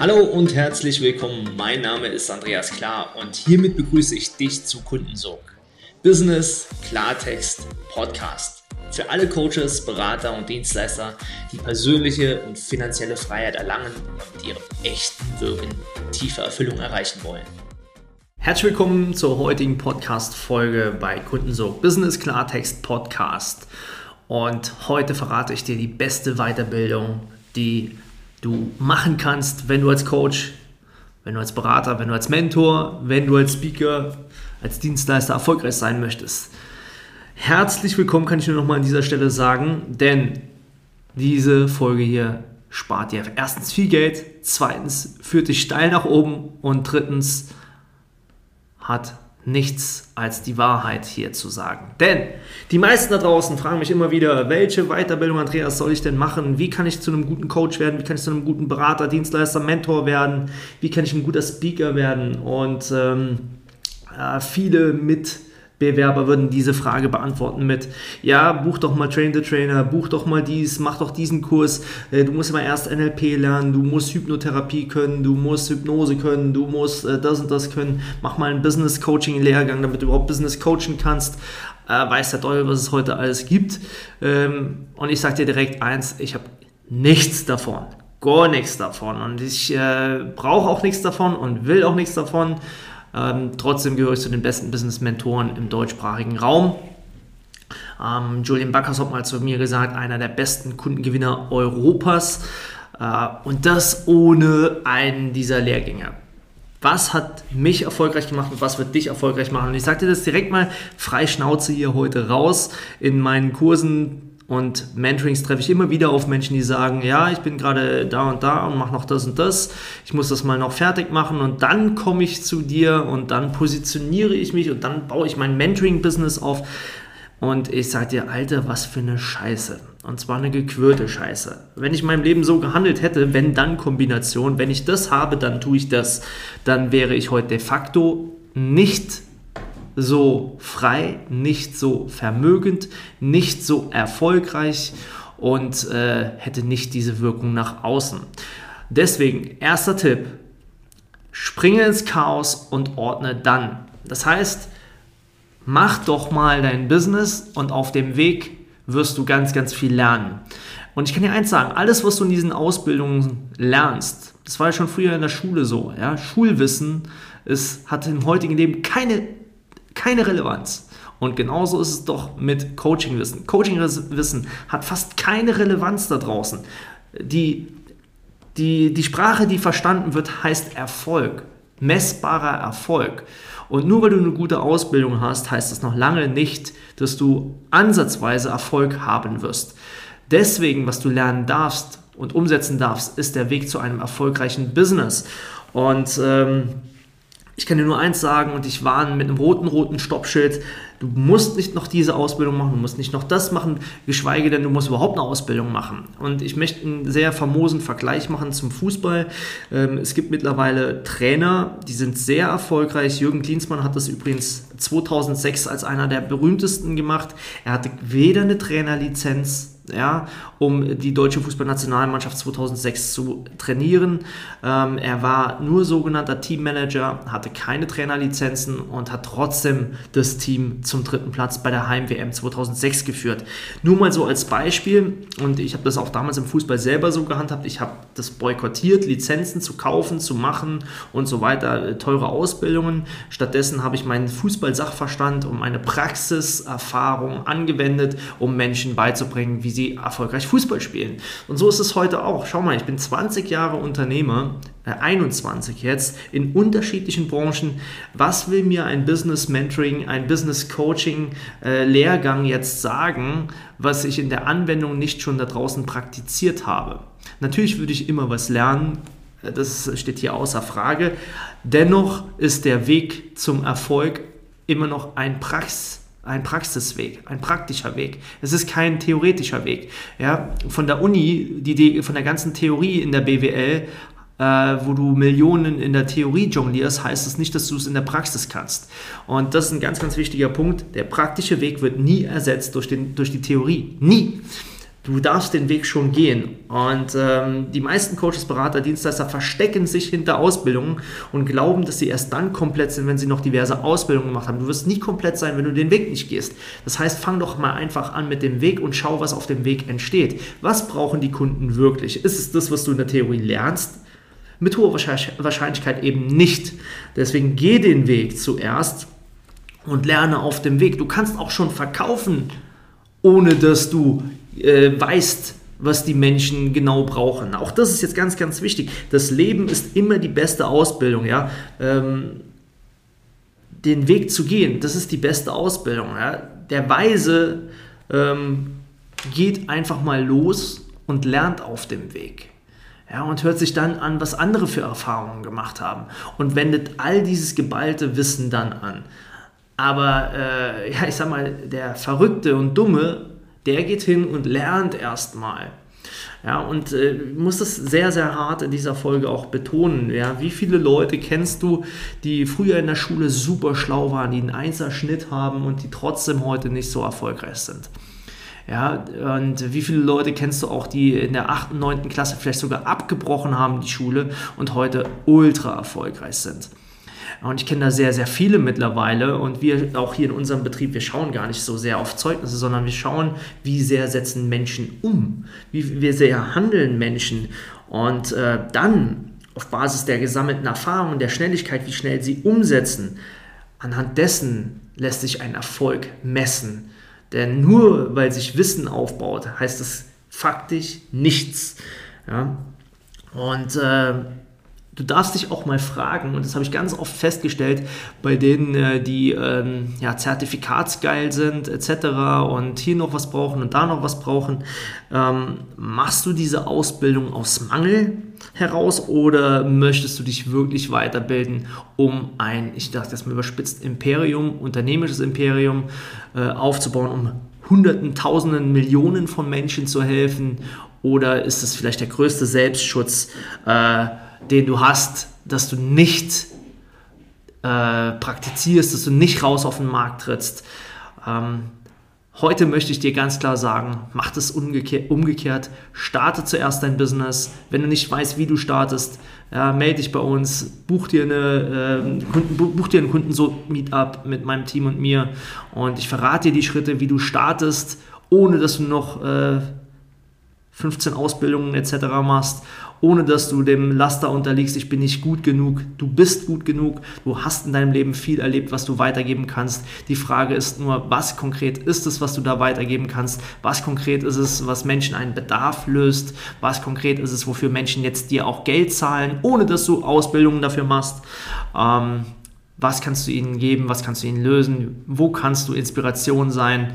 Hallo und herzlich willkommen. Mein Name ist Andreas Klar und hiermit begrüße ich dich zu Kundensog. Business Klartext Podcast. Für alle Coaches, Berater und Dienstleister, die persönliche und finanzielle Freiheit erlangen und mit ihrem echten Wirken tiefe Erfüllung erreichen wollen. Herzlich willkommen zur heutigen Podcast-Folge bei Kundensog Business Klartext Podcast. Und heute verrate ich dir die beste Weiterbildung, die du machen kannst, wenn du als Coach, wenn du als Berater, wenn du als Mentor, wenn du als Speaker, als Dienstleister erfolgreich sein möchtest. Herzlich willkommen kann ich nur noch mal an dieser Stelle sagen, denn diese Folge hier spart dir erstens viel Geld, zweitens führt dich steil nach oben und drittens hat nichts als die Wahrheit hier zu sagen. Denn die meisten da draußen fragen mich immer wieder, welche Weiterbildung, Andreas, soll ich denn machen? Wie kann ich zu einem guten Coach werden? Wie kann ich zu einem guten Berater, Dienstleister, Mentor werden? Wie kann ich ein guter Speaker werden? Und ähm, äh, viele mit Bewerber würden diese Frage beantworten mit, ja, buch doch mal Train the Trainer, buch doch mal dies, mach doch diesen Kurs, äh, du musst immer erst NLP lernen, du musst Hypnotherapie können, du musst Hypnose können, du musst äh, das und das können, mach mal einen Business Coaching Lehrgang, damit du überhaupt Business coachen kannst. Äh, weiß der Teufel, was es heute alles gibt. Ähm, und ich sage dir direkt eins, ich habe nichts davon. Gar nichts davon. Und ich brauche auch nichts davon und will auch nichts davon. Ähm, trotzdem gehöre ich zu den besten Business-Mentoren im deutschsprachigen Raum. Ähm, Julian Backers hat mal zu mir gesagt, einer der besten Kundengewinner Europas. Äh, und das ohne einen dieser Lehrgänge. Was hat mich erfolgreich gemacht und was wird dich erfolgreich machen? Und ich sage dir das direkt mal frei Schnauze hier heute raus. In meinen Kursen und Mentorings treffe ich immer wieder auf Menschen, die sagen, ja, ich bin gerade da und da und mache noch das und das. Ich muss das mal noch fertig machen und dann komme ich zu dir und dann positioniere ich mich und dann baue ich mein Mentoring-Business auf. Und ich sage dir, Alter, was für eine Scheiße. Und zwar eine gequirlte Scheiße. Wenn ich in meinem Leben so gehandelt hätte, wenn dann Kombination, wenn ich das habe, dann tue ich das, dann wäre ich heute de facto nicht so frei, nicht so vermögend, nicht so erfolgreich und äh, hätte nicht diese Wirkung nach außen. Deswegen, erster Tipp, springe ins Chaos und ordne dann. Das heißt, mach doch mal dein Business und auf dem Weg wirst du ganz, ganz viel lernen. Und ich kann dir eins sagen, alles, was du in diesen Ausbildungen lernst, das war ja schon früher in der Schule so, ja, Schulwissen ist, hat im heutigen Leben keine keine Relevanz. Und genauso ist es doch mit Coachingwissen. Coachingwissen hat fast keine Relevanz da draußen. Die, die, die Sprache, die verstanden wird, heißt Erfolg. Messbarer Erfolg. Und nur weil du eine gute Ausbildung hast, heißt das noch lange nicht, dass du ansatzweise Erfolg haben wirst. Deswegen, was du lernen darfst und umsetzen darfst, ist der Weg zu einem erfolgreichen Business. Und ähm, ich kann dir nur eins sagen und ich warne mit einem roten, roten Stoppschild. Du musst nicht noch diese Ausbildung machen, du musst nicht noch das machen, geschweige denn, du musst überhaupt eine Ausbildung machen. Und ich möchte einen sehr famosen Vergleich machen zum Fußball. Ähm, es gibt mittlerweile Trainer, die sind sehr erfolgreich. Jürgen Klinsmann hat das übrigens 2006 als einer der berühmtesten gemacht. Er hatte weder eine Trainerlizenz ja, um die deutsche Fußballnationalmannschaft 2006 zu trainieren. Ähm, er war nur sogenannter Teammanager, hatte keine Trainerlizenzen und hat trotzdem das Team zum dritten Platz bei der Heim-WM 2006 geführt. Nur mal so als Beispiel, und ich habe das auch damals im Fußball selber so gehandhabt, ich habe das boykottiert, Lizenzen zu kaufen, zu machen und so weiter, äh, teure Ausbildungen. Stattdessen habe ich meinen Fußball-Sachverstand und meine Praxiserfahrung angewendet, um Menschen beizubringen, wie sie sie erfolgreich Fußball spielen. Und so ist es heute auch. Schau mal, ich bin 20 Jahre Unternehmer, äh 21 jetzt, in unterschiedlichen Branchen. Was will mir ein Business Mentoring, ein Business Coaching äh, Lehrgang jetzt sagen, was ich in der Anwendung nicht schon da draußen praktiziert habe? Natürlich würde ich immer was lernen, äh, das steht hier außer Frage. Dennoch ist der Weg zum Erfolg immer noch ein Praxis ein Praxisweg, ein praktischer Weg. Es ist kein theoretischer Weg. Ja, von der Uni, die, die, von der ganzen Theorie in der BWL, äh, wo du Millionen in der Theorie jonglierst, heißt es das nicht, dass du es in der Praxis kannst. Und das ist ein ganz, ganz wichtiger Punkt. Der praktische Weg wird nie ersetzt durch, den, durch die Theorie. Nie. Du darfst den Weg schon gehen. Und ähm, die meisten Coaches, Berater, Dienstleister verstecken sich hinter Ausbildungen und glauben, dass sie erst dann komplett sind, wenn sie noch diverse Ausbildungen gemacht haben. Du wirst nie komplett sein, wenn du den Weg nicht gehst. Das heißt, fang doch mal einfach an mit dem Weg und schau, was auf dem Weg entsteht. Was brauchen die Kunden wirklich? Ist es das, was du in der Theorie lernst? Mit hoher Wahrscheinlichkeit eben nicht. Deswegen geh den Weg zuerst und lerne auf dem Weg. Du kannst auch schon verkaufen, ohne dass du äh, weißt, was die Menschen genau brauchen. Auch das ist jetzt ganz, ganz wichtig. Das Leben ist immer die beste Ausbildung. Ja? Ähm, den Weg zu gehen, das ist die beste Ausbildung. Ja? Der Weise ähm, geht einfach mal los und lernt auf dem Weg. Ja, und hört sich dann an, was andere für Erfahrungen gemacht haben und wendet all dieses geballte Wissen dann an. Aber äh, ja, ich sag mal, der Verrückte und Dumme, der geht hin und lernt erstmal. Ja, und äh, muss das sehr, sehr hart in dieser Folge auch betonen. Ja, wie viele Leute kennst du, die früher in der Schule super schlau waren, die einen Einser-Schnitt haben und die trotzdem heute nicht so erfolgreich sind? Ja, und wie viele Leute kennst du auch, die in der 8., 9. Klasse vielleicht sogar abgebrochen haben, die Schule und heute ultra erfolgreich sind? Und ich kenne da sehr, sehr viele mittlerweile. Und wir auch hier in unserem Betrieb, wir schauen gar nicht so sehr auf Zeugnisse, sondern wir schauen, wie sehr setzen Menschen um, wie, wie sehr handeln Menschen. Und äh, dann auf Basis der gesammelten Erfahrung der Schnelligkeit, wie schnell sie umsetzen, anhand dessen lässt sich ein Erfolg messen. Denn nur weil sich Wissen aufbaut, heißt es faktisch nichts. Ja? Und äh, Du darfst dich auch mal fragen, und das habe ich ganz oft festgestellt, bei denen, äh, die ähm, ja, zertifikatsgeil sind, etc. und hier noch was brauchen und da noch was brauchen, ähm, machst du diese Ausbildung aus Mangel heraus oder möchtest du dich wirklich weiterbilden, um ein, ich dachte das mal überspitzt, Imperium, unternehmisches Imperium äh, aufzubauen, um Hunderten, Tausenden, Millionen von Menschen zu helfen? Oder ist es vielleicht der größte Selbstschutz? Äh, den du hast, dass du nicht äh, praktizierst, dass du nicht raus auf den Markt trittst. Ähm, heute möchte ich dir ganz klar sagen, mach das umgekehrt, umgekehrt. Starte zuerst dein Business. Wenn du nicht weißt, wie du startest, ja, melde dich bei uns, buch dir, eine, äh, Kunden, buch dir einen Kundenso-Meetup mit meinem Team und mir und ich verrate dir die Schritte, wie du startest, ohne dass du noch äh, 15 Ausbildungen etc. machst ohne dass du dem Laster unterliegst, ich bin nicht gut genug. Du bist gut genug. Du hast in deinem Leben viel erlebt, was du weitergeben kannst. Die Frage ist nur, was konkret ist es, was du da weitergeben kannst? Was konkret ist es, was Menschen einen Bedarf löst? Was konkret ist es, wofür Menschen jetzt dir auch Geld zahlen, ohne dass du Ausbildungen dafür machst? Ähm, was kannst du ihnen geben? Was kannst du ihnen lösen? Wo kannst du Inspiration sein?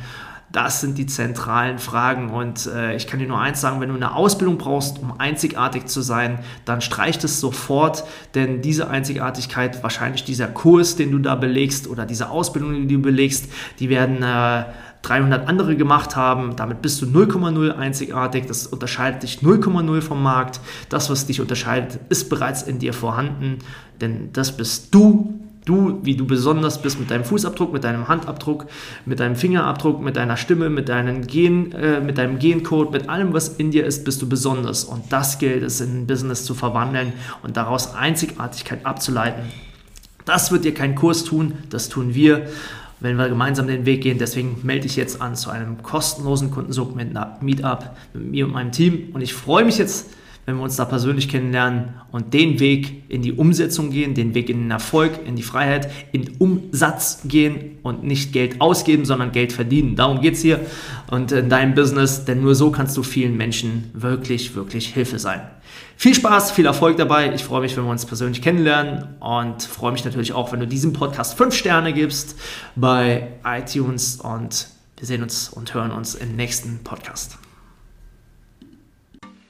Das sind die zentralen Fragen und äh, ich kann dir nur eins sagen, wenn du eine Ausbildung brauchst, um einzigartig zu sein, dann streich es sofort, denn diese Einzigartigkeit, wahrscheinlich dieser Kurs, den du da belegst oder diese Ausbildung, die du belegst, die werden äh, 300 andere gemacht haben. Damit bist du 0,0 einzigartig. Das unterscheidet dich 0,0 vom Markt. Das, was dich unterscheidet, ist bereits in dir vorhanden, denn das bist du Du, wie du besonders bist mit deinem Fußabdruck, mit deinem Handabdruck, mit deinem Fingerabdruck, mit deiner Stimme, mit, deinen Gen, äh, mit deinem Gencode, mit allem, was in dir ist, bist du besonders. Und das gilt es in ein Business zu verwandeln und daraus Einzigartigkeit abzuleiten. Das wird dir kein Kurs tun, das tun wir, wenn wir gemeinsam den Weg gehen. Deswegen melde dich jetzt an zu einem kostenlosen Kundensegment-Meetup mit mir und meinem Team. Und ich freue mich jetzt wenn wir uns da persönlich kennenlernen und den Weg in die Umsetzung gehen, den Weg in den Erfolg, in die Freiheit, in Umsatz gehen und nicht Geld ausgeben, sondern Geld verdienen. Darum geht es hier und in deinem Business, denn nur so kannst du vielen Menschen wirklich, wirklich Hilfe sein. Viel Spaß, viel Erfolg dabei. Ich freue mich, wenn wir uns persönlich kennenlernen und freue mich natürlich auch, wenn du diesem Podcast 5 Sterne gibst bei iTunes und wir sehen uns und hören uns im nächsten Podcast.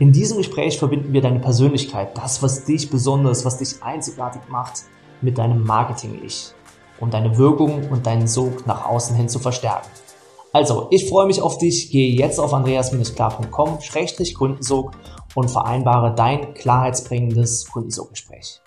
In diesem Gespräch verbinden wir deine Persönlichkeit, das, was dich besonders, was dich einzigartig macht, mit deinem Marketing-Ich, um deine Wirkung und deinen Sog nach außen hin zu verstärken. Also, ich freue mich auf dich. Gehe jetzt auf andreas-klar.com-kundensog und vereinbare dein klarheitsbringendes Kundensoggespräch.